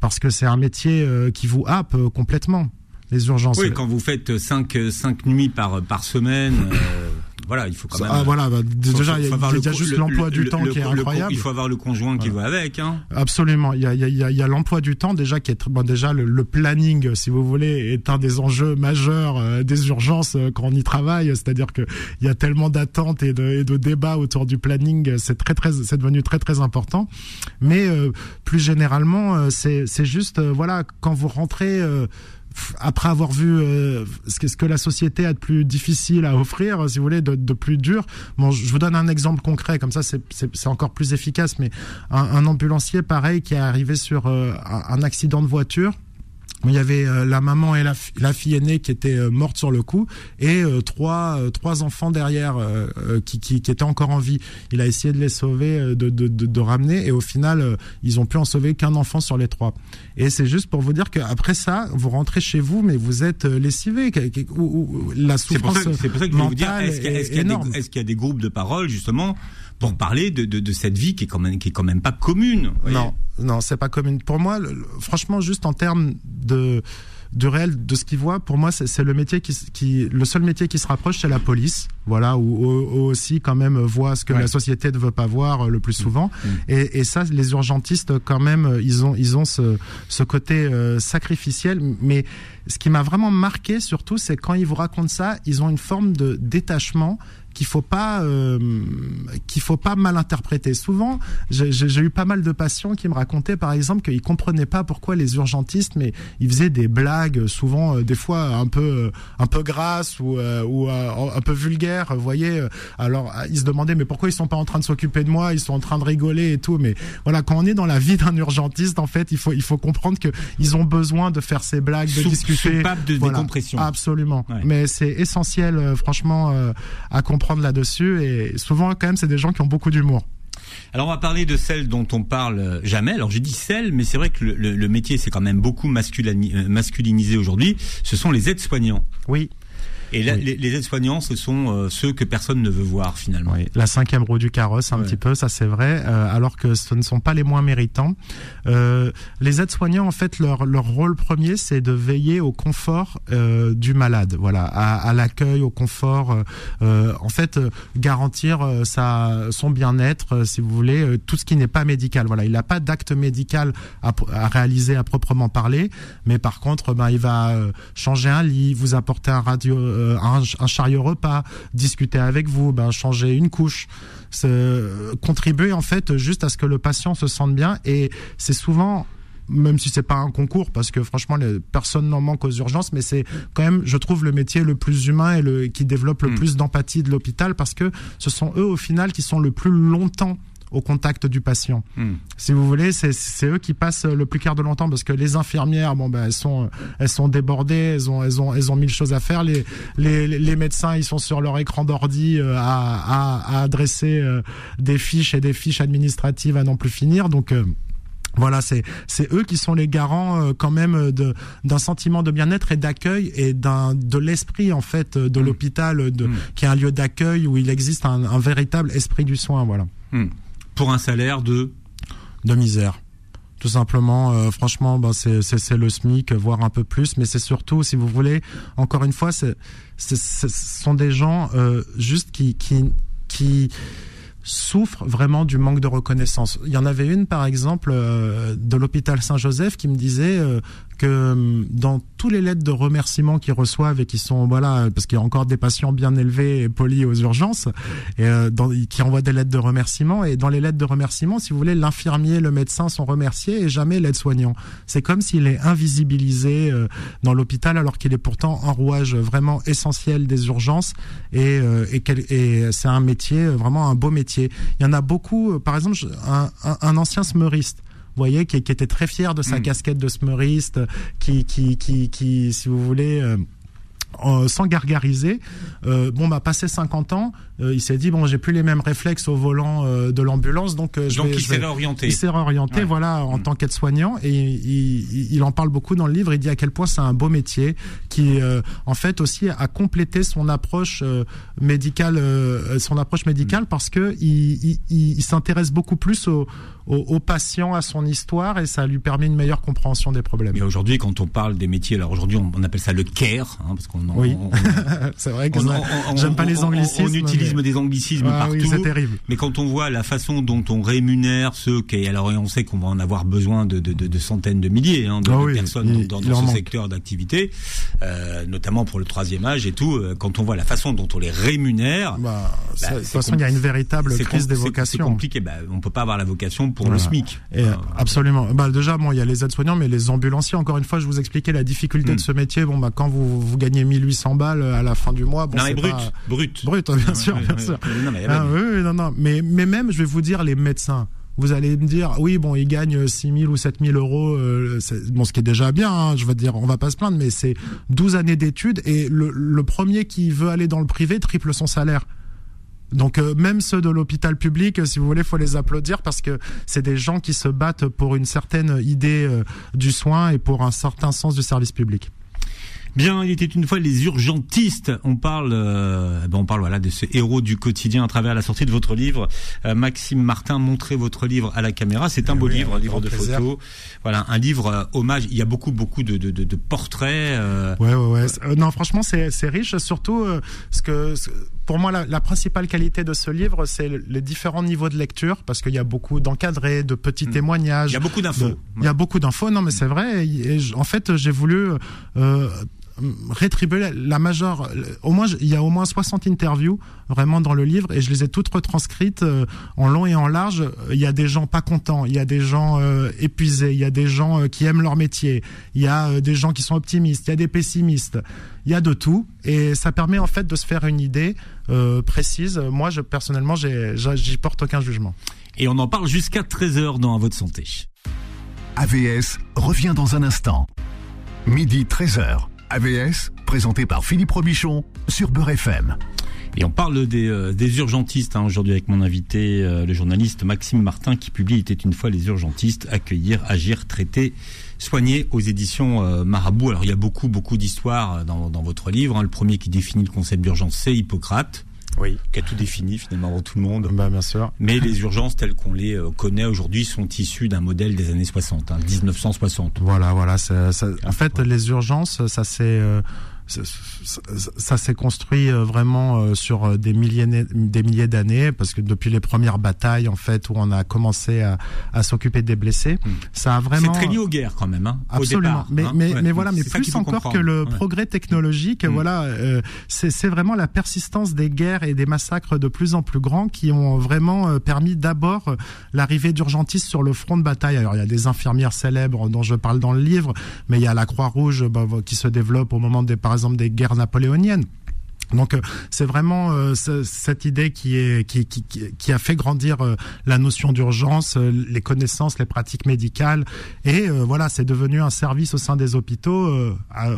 parce que c'est un métier euh, qui vous happe euh, complètement les urgences. Oui, quand vous faites 5 cinq, cinq nuits par semaine voilà, il faut quand même. Ah, voilà, bah, déjà, il y a, juste l'emploi du temps qui est incroyable. il faut avoir le conjoint qui va avec. Hein. Absolument. Il y a, il y a, il y a l'emploi du temps déjà qui est bon, déjà le, planning, si vous voulez, est un des enjeux majeurs euh, des urgences euh, quand on y travaille. C'est-à-dire que il y a tellement d'attentes et de, et de débats autour du planning, c'est très très, c'est devenu très très important. Mais euh, plus généralement, c'est c'est juste voilà quand vous rentrez après avoir vu euh, ce, que, ce que la société a de plus difficile à offrir, si vous voulez, de, de plus dur. Bon, je vous donne un exemple concret, comme ça c'est encore plus efficace, mais un, un, ambulancier pareil qui est arrivé sur euh, un accident de voiture il y avait euh, la maman et la, la, fille aînée qui étaient euh, mortes sur le coup et euh, trois trois enfants derrière qui, qui, qui, étaient encore en vie. Il a essayé de les sauver, de, de, de, de ramener et au final ils ont pu en sauver qu'un enfant sur les trois. Et c'est juste pour vous dire qu'après ça, vous rentrez chez vous mais vous êtes lessivé. La souffrance C'est pour ça que je vous dire est-ce qu'il y, est y, a des groupes de parole justement pour parler de, de, de, cette vie qui est quand même qui est quand même pas commune. Non, non, c'est pas commune. Pour moi, franchement, juste en termes de de réel de ce qu'ils voient pour moi c'est le métier qui, qui le seul métier qui se rapproche c'est la police voilà où, aussi quand même voit ce que la société ne veut pas voir euh, le plus souvent mm. et, et, ça les urgentistes quand même ils ont ils ont ce, ce côté euh, sacrificiel mais ce qui m'a vraiment marqué surtout c'est quand ils vous racontent ça ils ont une forme de détachement qu'il faut pas euh, qu'il faut pas mal interpréter. Souvent, j'ai eu pas mal de patients qui me racontaient, par exemple, qu'ils comprenaient pas pourquoi les urgentistes, mais ils faisaient des blagues, souvent euh, des fois un peu euh, un peu grasses ou ou un peu vulgaires. Vous voyez, alors ils se demandaient mais pourquoi ils sont pas en train de s'occuper de moi? Ils sont en train de rigoler et tout. Mais voilà, quand on est dans la vie d'un urgentiste, en fait, il faut il faut comprendre que ils ont besoin de faire ces blagues, de discuter. de décompression. Absolument. Mais c'est essentiel, franchement, à comprendre prendre là-dessus. Et souvent, quand même, c'est des gens qui ont beaucoup d'humour. Alors on va parler de celle dont on parle jamais. Alors j'ai dit celle, mais c'est vrai que le, le métier c'est quand même beaucoup euh, masculinisé aujourd'hui. Ce sont les aides-soignants. Oui. Et là, les, aides-soignants, ce sont euh, ceux que personne ne veut voir finalement. Oui. La cinquième roue du carrosse, un petit peu, ça c'est vrai, euh, alors que ce ne sont pas les moins méritants. Euh, les aides-soignants, en fait, leur, leur rôle premier, c'est de veiller au confort euh, du malade, voilà, à, à l'accueil, au confort, en fait, garantir sa, son bien-être, si vous voulez, tout ce qui n'est pas médical. Voilà, il n'a pas d'acte médical à, à, réaliser à proprement parler, mais par contre, ben, il va changer un lit, vous apporter un radio euh, un, un, chariot repas, discuter avec vous, ben, changer une couche, contribuer en fait juste à ce que le patient se sente bien. Et c'est souvent même si c'est pas un concours parce que franchement les personnes n'en manquent aux urgences mais c'est quand même je trouve le métier le plus humain et le qui développe le hmm. plus d'empathie de l'hôpital parce que ce sont eux au final qui sont le plus longtemps au contact du patient. Hmm. Si vous voulez, c'est eux qui passent le plus clair de longtemps parce que les infirmières, bon ben elles sont elles sont débordées, elles ont elles ont elles ont mille choses à faire. Les les, les médecins, ils sont sur leur écran d'ordi euh, à, à, à adresser euh, des fiches et des fiches administratives à n'en plus finir. Donc euh, voilà, c'est c'est eux qui sont les garants quand même de d'un sentiment de bien-être et d'accueil et d'un de l'esprit en fait de hmm. l'hôpital de hmm. qui est un lieu d'accueil où il existe un, un, véritable esprit du soin voilà pour un salaire de de misère. Tout simplement, euh, franchement, bah, c'est le SMIC, voire un peu plus, mais c'est surtout, si vous voulez, encore une fois, ce sont des gens euh, juste qui, qui, qui souffrent vraiment du manque de reconnaissance. Il y en avait une, par exemple, euh, de l'hôpital Saint-Joseph qui me disait que hum, dans tous les lettres de remerciement qu'ils reçoivent et qui sont, voilà, parce qu'il y a encore des patients bien élevés et polis aux urgences, euh, qui envoient des lettres de remerciement, et dans les lettres de remerciement, si vous voulez, l'infirmier, le médecin sont remerciés et jamais l'aide-soignant. C'est comme s'il est invisibilisé dans l'hôpital alors qu'il est pourtant un rouage vraiment essentiel des urgences et, c'est un métier, vraiment un beau métier il y en a beaucoup, euh, par exemple, un, ancien smeuriste vous voyez, qui, qui, était très fier de sa hmm. casquette de smeuriste, qui, qui, qui, qui si vous voulez, euh, sans gargariser, euh, bon, bah, passé 50 ans, euh, il s'est dit bon, j'ai plus les mêmes réflexes au volant de l'ambulance, donc je donc il s'est réorienté. Il s'est réorienté, voilà, en mm. tant qu'aide-soignant, et il, il, en parle beaucoup dans le livre. Il dit à quel point c'est un beau métier qui, en fait, aussi a complété son approche médicale, son approche médicale, mm. parce que il, il s'intéresse beaucoup plus aux au, patient, à son histoire, et ça lui permet une meilleure compréhension des problèmes. Mais aujourd'hui, quand on parle des métiers, alors aujourd'hui, on, appelle ça le care, hein, parce qu'on. Oui, [LAUGHS] c'est vrai que j'aime pas les anglicismes. On, utilise des anglicismes ah, partout. Oui, c'est terrible. Mais quand on voit la façon dont on rémunère ceux qui, alors on sait qu'on va en avoir besoin de, de, de, centaines de milliers hein, de, ah personnes dans, dans, ce secteur d'activité, euh, notamment pour le troisième âge et tout. Euh, quand on voit la façon dont on les rémunère, bah, bah, de toute façon, il y a une véritable crise des vocations. C'est compliqué. Bah, on peut pas avoir la vocation pour le SMIC. Et absolument. Bah, déjà, bon, il y a les aides-soignants, mais les ambulanciers, encore une fois, je vous expliquais la difficulté de hmm. ce métier. Bon, bah, quand vous, vous gagnez 1800 balles à la fin du mois, bon, non, brut, brut. Brut, bien sûr, bien sûr. Non, mais, ah, oui, non, non. Mais, mais même, je vais vous dire, les médecins, vous allez me dire, oui, bon, ils gagnent 6 000 ou 7 000 euros, euh, bon, ce qui est déjà bien, hein, je veux dire, on va pas se plaindre, mais c'est 12 années d'études et le, le premier qui veut aller dans le privé triple son salaire. Donc euh, même ceux de l'hôpital public, si vous voulez, faut les applaudir parce que c'est des gens qui se battent pour une certaine idée euh, du soin et pour un certain sens du service public. Bien, il était une fois les urgentistes. On parle, euh, eh ben on parle voilà de ce héros du quotidien à travers la sortie de votre livre. Euh, Maxime Martin, montrez votre livre à la caméra. C'est un eh beau livre, un livre de photos. Voilà, un livre euh, hommage. Il y a beaucoup, beaucoup de, de, de, de portraits. Ouais, ouais, ouais. non, franchement, c'est c'est riche. Surtout, ce que pour moi, la, la, principale qualité de ce livre, c'est les différents niveaux de lecture, parce qu'il y a beaucoup d'encadrés, de petits hmm. témoignages. Il y a beaucoup d'infos. Il y a beaucoup d'infos, non, mais c'est vrai. Et, en fait, j'ai voulu euh, rétribuer la majeure au moins il y a au moins 60 interviews vraiment dans le livre et je les ai toutes retranscrites euh, en long et en large. Il y a des gens pas contents il y a des gens euh, épuisés il y a des gens euh, qui aiment leur métier il y a des gens qui sont optimistes il y a des pessimistes. Il y a de tout et ça permet en fait de se faire une idée précise. Moi je personnellement j'y porte aucun jugement. Et on en parle jusqu'à 13h dans À votre santé. AVS revient dans un instant. Midi 13h AVS, présenté par Philippe Robichon sur Beurre FM. Et on parle des, euh, urgentistes hein, aujourd'hui avec mon invité, euh, le journaliste Maxime Martin, qui publie était une fois les urgentistes, accueillir, agir, traiter, soigner aux éditions euh, Marabout. Alors il y a beaucoup beaucoup d'histoires dans, dans, votre livre. Hein. Le premier qui définit le concept d'urgence, c'est Hippocrate oui. qui a tout défini finalement pour tout le monde. Bah, bien sûr. Mais les urgences telles qu'on les euh, connaît aujourd'hui sont issues d'un modèle des années 60, hein, 1960. Voilà, voilà. Ça, ça, en fait, les urgences, ça c'est ça, s'est construit euh, vraiment euh, sur euh, des milliers des milliers d'années parce que depuis les premières batailles en fait où on a commencé à, à s'occuper des blessés hmm. ça a vraiment c'est très lié aux guerres quand même hein, absolument mais hein. mais, mais voilà mais plus encore que le progrès technologique hmm. voilà euh, c'est vraiment la persistance des guerres et des massacres de plus en plus grands qui ont vraiment permis d'abord l'arrivée d'urgentistes sur le front de bataille alors il y a des infirmières célèbres dont je parle dans le livre mais il y a la Croix-Rouge bah, qui se développe au moment des des guerres napoléoniennes. Donc euh, c'est vraiment euh, cette idée qui est qui, qui, qui a fait grandir euh, la notion d'urgence, les connaissances, les pratiques médicales et voilà c'est devenu un service au sein des hôpitaux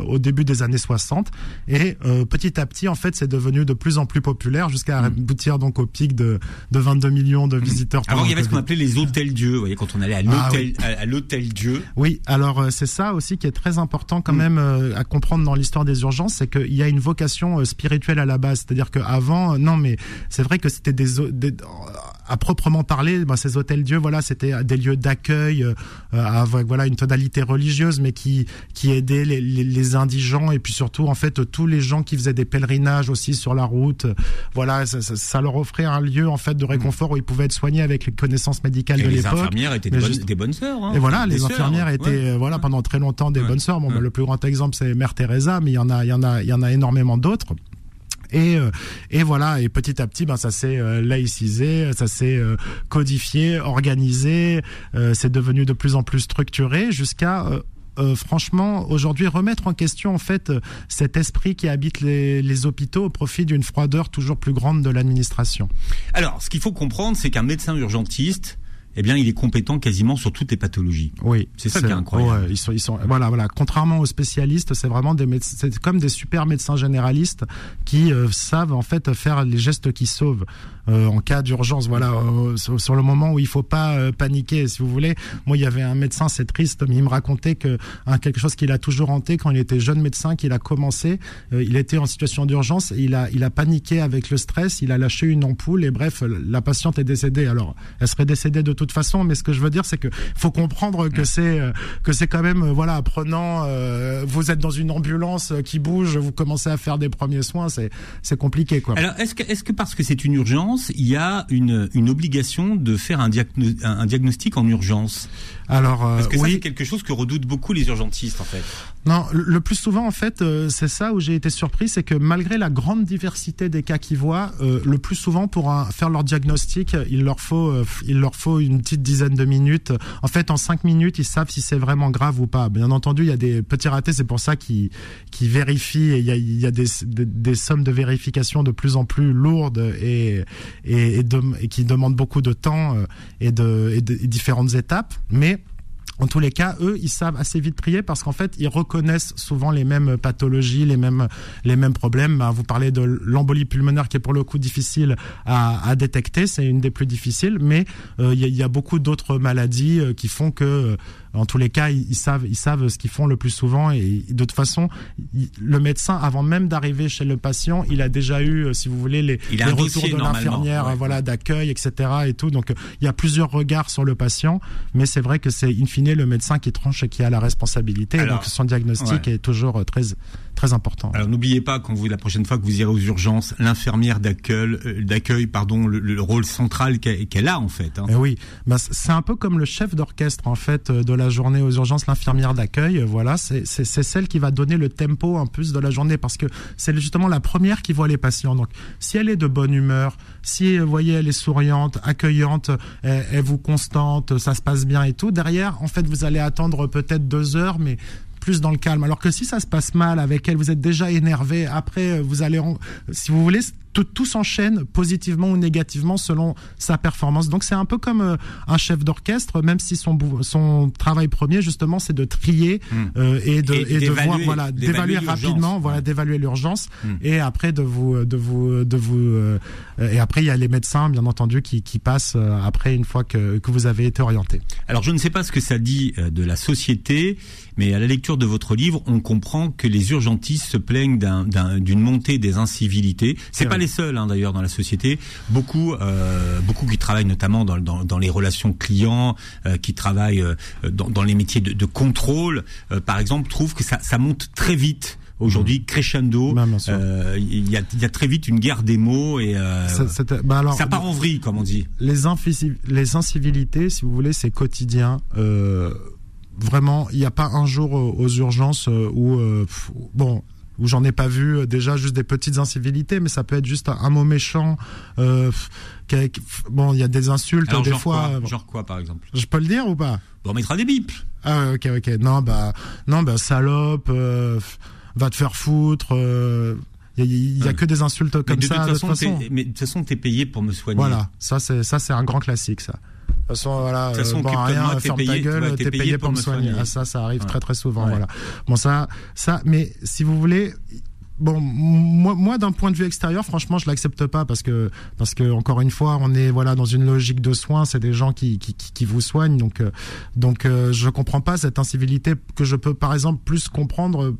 au début des années 60 et petit à petit en fait c'est devenu de plus en plus populaire jusqu'à mmh. aboutir donc au pic de, de 22 millions de mmh. visiteurs. Avant il y avait ce qu'on appelait les hôtels Dieu, vous voyez quand on allait à ah à, l'hôtel Dieu. Oui alors c'est ça aussi qui est très important quand mmh. même à comprendre dans l'histoire des urgences, c'est qu'il y a une vocation spirituelle à la base. C'est-à-dire qu'avant, non, mais c'est vrai que c'était des, des, à proprement parler, ben, ces hôtels Dieu, voilà, c'était des lieux d'accueil euh, avec voilà une tonalité religieuse, mais qui qui aidaient les, les, les, indigents et puis surtout en fait tous les gens qui faisaient des pèlerinages aussi sur la route. Voilà, ça, ça, leur offrait un lieu en fait de réconfort où ils pouvaient être soignés avec les connaissances médicales de l'époque. Les infirmières étaient des, bonnes, des bonnes sœurs. Hein, et voilà, les infirmières étaient voilà pendant très longtemps des bonnes sœurs. Bon, ben, le plus grand exemple c'est Mère Teresa, mais il y en a, il y en a, il y en a énormément d'autres. Et, euh, et voilà, et petit à petit, ben ça s'est euh, laïcisé, ça s'est euh, codifié, organisé, c'est devenu de plus en plus structuré jusqu'à franchement, aujourd'hui, remettre en question en fait cet esprit qui habite les, les hôpitaux au profit d'une froideur toujours plus grande de l'administration. Alors, ce qu'il faut comprendre, c'est qu'un médecin urgentiste, eh bien, il est compétent quasiment sur toutes les pathologies. Oui, c'est ça qui est incroyable. ils sont, ils sont, voilà, voilà. Contrairement aux spécialistes, c'est vraiment des médecins, c'est comme des super médecins généralistes qui euh, savent en fait faire les gestes qui sauvent euh, en cas d'urgence. Voilà, euh, sur, le moment où il faut pas paniquer, si vous voulez. Moi, il y avait un médecin, c'est triste, mais il me racontait que hein, quelque chose qu'il a toujours hanté quand il était jeune médecin, qu'il a commencé, il était en situation d'urgence, il a, il a paniqué avec le stress, il a lâché une ampoule et bref, la patiente est décédée. Alors, elle serait décédée de toute façon, mais ce que je veux dire, c'est que faut comprendre que c'est euh, que c'est quand même euh, voilà apprenant. Euh, vous êtes dans une ambulance qui bouge, vous commencez à faire des premiers soins, c'est c'est compliqué quoi. Alors est-ce que est-ce que parce que c'est une urgence, il y a une une obligation de faire un, un diagnostic en urgence? Alors, Parce que ça, c'est quelque chose que redoutent beaucoup les urgentistes, en fait. Non, le plus souvent, en fait, c'est ça où j'ai été surpris, c'est que malgré la grande diversité des cas qu'ils voient, le plus souvent, pour faire leur diagnostic, il leur faut, il leur faut une petite dizaine de minutes. En fait, en cinq minutes, ils savent si c'est vraiment grave ou pas. Bien entendu, il y a des petits ratés, c'est pour ça qu'ils vérifient. Et il y a, il y a des, des, sommes de vérification de plus en plus lourdes et, et, et, qui demandent beaucoup de temps euh, et de, et de différentes étapes. Mais en tous les cas, eux, ils savent assez vite trier parce qu'en fait, ils reconnaissent souvent les mêmes pathologies, les mêmes les mêmes problèmes. Ben, vous parlez de l'embolie pulmonaire qui est pour le coup difficile à, à détecter, c'est une des plus difficiles, mais euh, il y, a, y, a beaucoup d'autres maladies euh, qui font que euh, en tous les cas, ils, savent, ils savent ce qu'ils font le plus souvent et de toute façon, le médecin, avant même d'arriver chez le patient, il a déjà eu, euh, si vous voulez, les, les retours de l'infirmière, voilà, d'accueil, etc. et tout. Donc, il y a plusieurs regards sur le patient, mais c'est vrai que c'est in fine le médecin qui tranche et qui a la responsabilité. donc, son diagnostic est toujours très très important. Alors n'oubliez pas quand vous la prochaine fois que vous irez aux urgences, l'infirmière d'accueil, euh, d'accueil, pardon, le, rôle central qu'elle a en fait. Hein. Eh oui, bah, c'est un peu comme le chef d'orchestre en fait euh, de la journée aux urgences, l'infirmière d'accueil. Euh, voilà, c'est celle qui va donner le tempo en plus de la journée parce que c'est justement la première qui voit les patients. Donc si elle est de bonne humeur, si vous voyez elle est souriante, accueillante, elle, elle vous constante, ça se passe bien et tout, derrière en fait vous allez attendre peut-être deux heures, mais plus dans le calme. Alors que si ça se passe mal avec elle, vous êtes déjà énervé. Après, vous allez, si vous voulez, tout, tout s'enchaîne positivement ou négativement selon sa performance. Donc c'est un peu comme euh, un chef d'orchestre, même si son son travail premier justement c'est de trier hmm. euh, et de et, de voir voilà d'évaluer rapidement, voilà d'évaluer l'urgence hmm. et après de vous de vous de vous euh, et après il y a les médecins bien entendu qui qui passent après une fois que que vous avez été orienté. Alors je ne sais pas ce que ça dit de la société, mais à la lecture de votre livre, on comprend que les urgentistes se plaignent d'une montée des incivilités. C'est pas les seuls hein, d'ailleurs dans la société. Beaucoup, euh, beaucoup qui travaillent notamment dans, dans, dans les relations clients, euh, qui travaillent euh, dans, dans, les métiers de, de contrôle, par exemple, trouvent que ça, ça monte très vite. Aujourd'hui, mmh. crescendo, euh, il y, a, y, a, très vite une guerre des mots et euh, ça, bah alors, ça part en vrille, comme on dit. Les, les incivilités, si vous voulez, c'est quotidien. Euh, vraiment, il n'y a pas un jour aux urgences où, bon, où j'en ai pas vu euh, déjà juste des petites incivilités, mais ça peut être juste un, mot méchant. Euh, bon, il y a des insultes des fois. Quoi, genre quoi, par exemple? Je peux le dire ou pas? Bon, on mettra des bips. Ah ok ok non bah non bah salope, euh, va te faire foutre. Euh, il y, a, que des insultes comme ça. de toute façon. Mais de toute façon, t'es payé pour me soigner. Voilà, ça c'est ça c'est un grand classique ça. De toute façon, voilà, de toute bon, rien, ferme ta gueule, t'es payé, pour, me soigner. Ah, ça, ça arrive très très souvent, voilà. Bon, ça, ça, mais si vous voulez, bon moi, moi d'un point de vue extérieur franchement je l'accepte pas parce que parce que encore une fois on est voilà dans une logique de soins c'est des gens qui, qui, qui vous soignent donc euh, donc euh, je comprends pas cette incivilité que je peux par exemple plus comprendre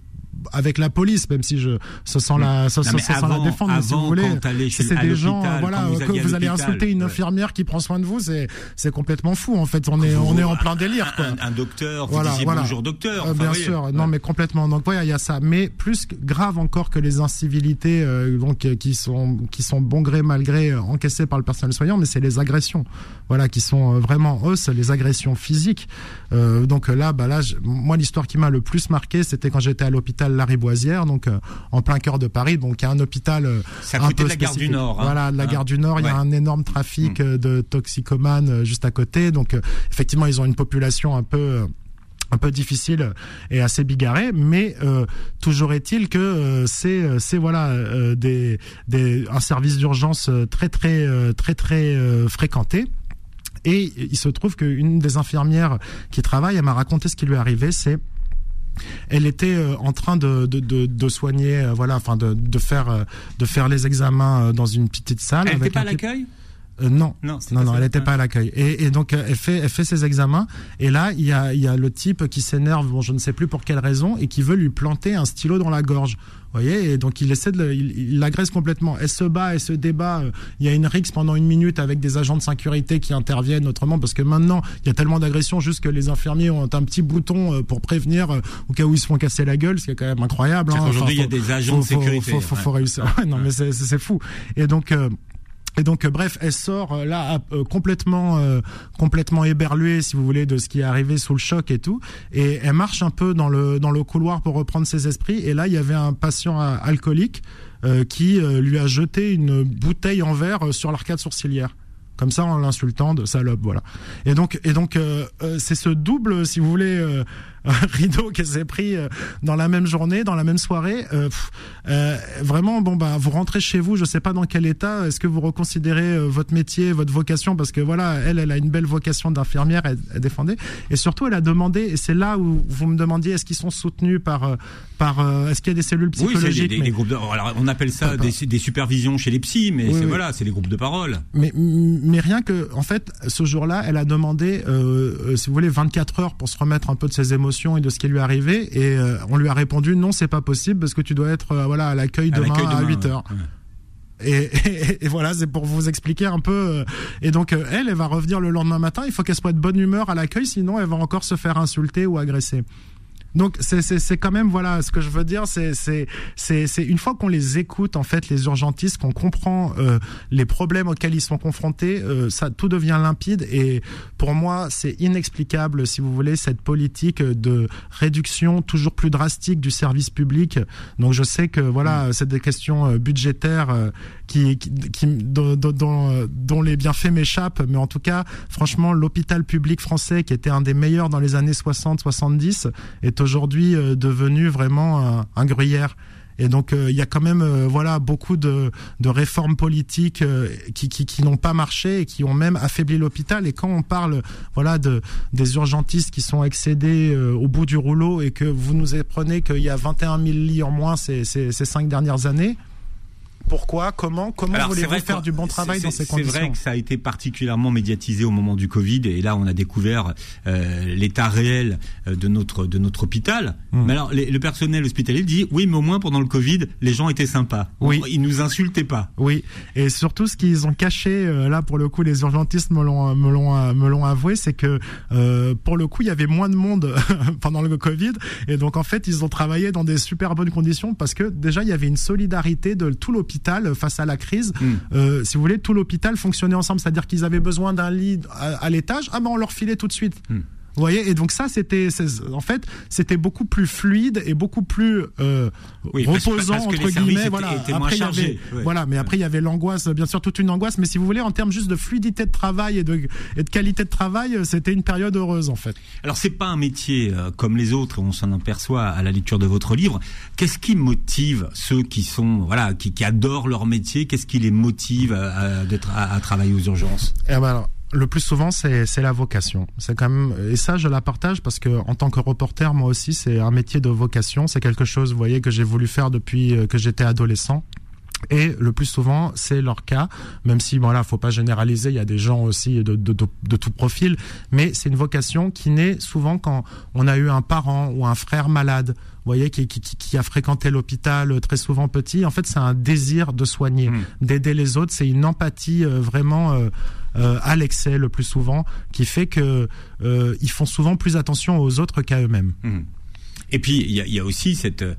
avec la police, même si je se sent la, se, sent la défendre, si vous voulez, c'est des gens, voilà, que vous, allez insulter une infirmière qui prend soin de vous, c'est c'est complètement fou en fait. On est on est en plein délire. Quoi. Un, docteur, vous voilà, disiez voilà. bonjour docteur. Euh, bien sûr, non mais complètement. Donc voilà, il y a ça. Mais plus grave encore que les incivilités, euh, donc euh, qui sont qui sont bon gré mal gré encaissées par le personnel soignant, mais c'est les agressions, voilà, qui sont vraiment eux, les agressions physiques. donc là, bah là, moi l'histoire qui m'a le plus marqué, c'était quand j'étais à l'hôpital la Riboisière, donc euh, en plein cœur de Paris. Donc il y a un hôpital euh, un peu de la gare du Nord. Hein. Voilà, la gare du Nord, il y a un énorme trafic mm. euh, de toxicomanes juste à côté. Donc effectivement, ils ont une population un peu un peu difficile et assez bigarré, mais toujours est-il que c'est c'est voilà des, des un service d'urgence très très très très fréquenté Et il se trouve qu'une des infirmières qui travaille, elle m'a raconté ce qui lui est arrivé, c'est elle était euh, en train de, de, de, de soigner, euh, voilà, enfin de, de faire euh, de faire les examens dans une petite salle. Elle n'était pas à l'accueil? Euh, non, Non, non, elle n'était pas à l'accueil. Et, et donc euh, elle fait, elle fait ses examens. Et là, il y a, il y a le type qui s'énerve, bon, je ne sais plus pour quelle raison, et qui veut lui planter un stylo dans la gorge. Vous voyez, et donc il essaie de, le- il il l'agresse complètement. Elle se bat, elle se débat. euh, Il y a une rixe pendant une minute avec des agents de sécurité qui interviennent autrement, parce que maintenant il y a tellement d'agressions juste que les infirmiers ont un petit bouton euh, pour prévenir euh, au cas où ils se font casser la gueule, ce qui est quand même incroyable. Hein. qu'aujourd'hui, il y a des agents de faut- faut- sécurité, Faut, faut, faut réussir. Ouais, non, mais c'est fou. Et donc. euh, et donc euh, bref, elle sort euh, là euh, complètement complètement éberluée si vous voulez de ce qui est arrivé sous le choc et tout. Et elle marche un peu dans le dans le couloir pour reprendre ses esprits. Et là il y avait un patient alcoolique qui lui a jeté une bouteille en verre sur l'arcade sourcilière. Comme ça en l'insultant de salope voilà. Et donc et donc c'est ce double si vous voulez [LAUGHS] rideau qui s'est pris euh, dans la même journée dans la même soirée. Euh, pff, euh, vraiment bon bah vous rentrez chez vous je sais pas dans quel état. Est-ce que vous reconsidérez votre métier votre vocation? Parce que voilà elle elle a une belle vocation d'infirmière elle, elle défendait. Et surtout elle a demandé et c'est là où vous me demandiez est-ce qu'ils sont soutenus par par est-ce qu'il y a des cellules Oui, psychologiques? des, des- mais- des groupes de, alors, on appelle ça Ah, des, des supervisions chez les psys, mais Oui, c'est oui. voilà, c'est les groupes de parole. Mais, mais rien que, en fait, ce jour-là, elle a demandé, euh, si vous voulez, 24 heures pour se remettre un peu de ses émotions et de ce qui lui est arrivé. Et euh, on lui a répondu, non, c'est pas possible parce que tu dois être euh, voilà, à l'accueil demain, l'accueil à demain, 8 ouais. heures. Ouais. Et, et, et voilà, c'est pour vous expliquer un peu. euh, Et donc, elle, elle va revenir le lendemain matin. Il faut qu'elle soit de bonne humeur à l'accueil, sinon elle va encore se faire insulter ou agresser. Donc c'est c'est c'est quand même voilà ce que je veux dire c'est c'est c'est c'est une fois qu'on les écoute en fait les urgentistes qu'on comprend euh, les problèmes auxquels ils sont confrontés euh, ça tout devient limpide et pour moi c'est inexplicable si vous voulez cette politique de réduction toujours plus drastique du service public. Donc je sais que voilà c'est des questions euh, budgétaires euh, qui, qui, dont, dont- les bienfaits m'échappent mais en tout cas franchement l'hôpital public français qui était un des meilleurs dans les années 60 70 est aujourd'hui euh, devenu vraiment un, gruyère et donc euh, il y a quand même euh, voilà beaucoup de, de réformes politiques qui, qui, qui n'ont pas marché et qui ont même affaibli l'hôpital. Et quand on parle voilà de des urgentistes qui sont excédés au bout du rouleau et que vous nous apprenez qu'il y a 21 000 lits en moins ces, ces, ces cinq dernières années, pourquoi, comment, comment c'est voulez-vous faire du bon travail c'est- dans ces C'est conditions vrai que ça a été particulièrement médiatisé au moment du Covid et là on a découvert euh, l'état réel euh, de notre de notre hôpital. Mmh. Mais alors les- le personnel hospitalier dit oui mais au moins pendant le Covid les gens étaient sympas. Oui. Ils nous insultaient pas. Oui, et surtout ce qu'ils ont caché, euh, là pour le coup les urgentistes me l'ont me l'ont me l'ont avoué, c'est que euh, pour le coup il y avait moins de monde [LAUGHS] pendant le Covid, et donc en fait ils ont travaillé dans des super bonnes conditions parce que déjà il y avait une solidarité de tout l'hôpital face à la crise. Mm. Euh, si vous voulez, tout l'hôpital fonctionnait ensemble, c'est-à-dire qu'ils avaient besoin d'un lit à, à l'étage, ah ben on leur filait tout de suite. Mm. Vous voyez, et donc ça, c'était, en fait, c'était beaucoup plus fluide et beaucoup plus euh, Oui, reposant parce entre guillemets. étaient- voilà. étaient Après, y avait, ouais. voilà, mais après il y avait l'angoisse, bien sûr, toute une angoisse. Mais si vous voulez, en termes juste de fluidité de travail et de, et de qualité de travail, euh, c'était une période heureuse en fait. Alors c'est pas un métier euh, comme les autres, on s'en aperçoit à la lecture de votre livre. Qu'est-ce qui motive ceux qui sont voilà qui, qui adorent leur métier? Qu'est-ce qui les motive à, à- d'être à, à travailler aux urgences? Eh ben alors, le plus souvent, c'est la vocation. C'est quand même et ça, je la partage parce que en tant que reporter, moi aussi, c'est un métier de vocation. C'est quelque chose, vous voyez, que j'ai voulu faire depuis euh, que j'étais adolescent. Et le plus souvent, c'est leur cas, même si, voilà, faut pas généraliser, il y a des gens aussi de, de, de, de tout profil, mais c'est une vocation qui naît souvent quand on a eu un parent ou un frère malade, vous voyez, qui, qui, qui- a fréquenté l'hôpital euh, très souvent petit. En fait, c'est un désir de soigner, Mm. d'aider les autres. C'est une empathie euh, vraiment euh, euh, à l'excès le plus souvent, qui fait que euh, ils font souvent plus attention aux autres qu'à eux-mêmes. Mhm. Et puis il y y a aussi cette euh,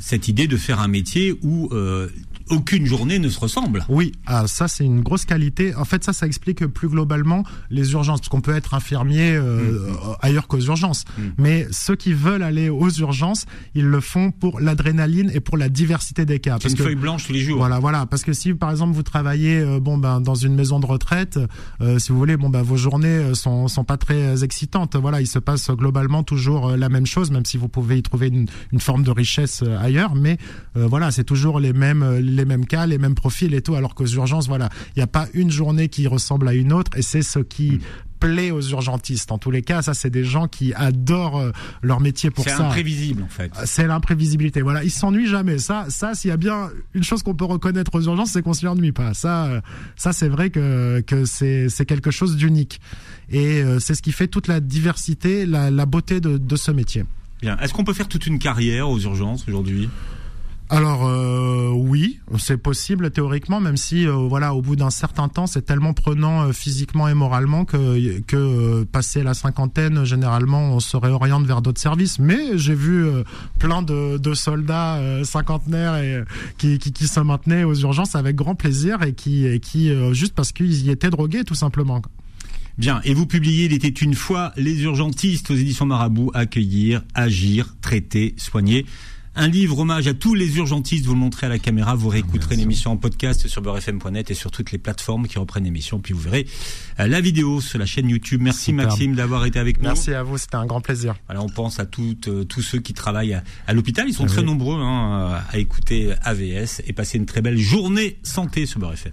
cette idée de faire un métier où euh, aucune journée ne se ressemble. Oui, ah, ça c'est une grosse qualité. En fait, ça, ça explique plus globalement les urgences, parce qu'on peut être infirmier euh, ailleurs qu'aux urgences. Mm. Mais ceux qui veulent aller aux urgences, ils le font pour l'adrénaline et pour la diversité des cas. C'est une que feuille blanche tous les jours. Voilà, voilà, parce que si par exemple vous travaillez euh, bon ben dans une maison de retraite, euh, si vous voulez, bon ben vos journées euh, sont sont pas très euh, excitantes. Voilà, il se passe globalement toujours euh, la même chose, même si vous pouvez y trouver une, une forme de richesse richesse ailleurs, mais voilà, c'est toujours les mêmes les mêmes cas, les mêmes profils et tout. Alors qu'aux urgences, voilà, il n'y a pas une journée qui ressemble à une autre, et c'est ce qui mm plaît aux urgentistes. En tous les cas, ça, c'est des gens qui adorent euh, leur métier pour ça. C'est imprévisible, en fait. Euh, c'est l'imprévisibilité. Voilà, ils s'ennuient jamais. Ça, ça, s'il y a bien une chose qu'on peut reconnaître aux urgences, c'est qu'on s'y ennuie pas. Ça, euh, ça, c'est vrai que que c'est c'est quelque chose d'unique. Et c'est ce qui fait toute la diversité, la, la beauté de, de ce métier. Est-ce qu'on peut faire toute une carrière aux urgences aujourd'hui? Alors euh, oui, c'est possible théoriquement, même si euh, voilà, au bout d'un certain temps, c'est tellement prenant euh, physiquement et moralement que que passer la cinquantaine, généralement, on se réoriente vers d'autres services. Mais j'ai vu plein de, soldats cinquantenaires qui, qui se maintenaient aux urgences avec grand plaisir et qui et qui juste parce qu'ils y étaient drogués tout simplement. Bien, et vous publiez Il était une fois les urgentistes aux éditions Marabout, accueillir, agir, traiter, soigner. Un livre hommage à tous les urgentistes, vous le montrez à la caméra, vous réécouterez l'émission en podcast sur beurrefm.net et sur toutes les plateformes qui reprennent l'émission, puis vous verrez euh, la vidéo sur la chaîne YouTube. Merci Maxime d'avoir été avec nous. Merci à vous, c'était un grand plaisir. Alors on pense à toutes, euh, tous ceux qui travaillent à, l'hôpital, ils sont très nombreux hein, à écouter AVS et passer une très belle journée santé sur Beurre FM.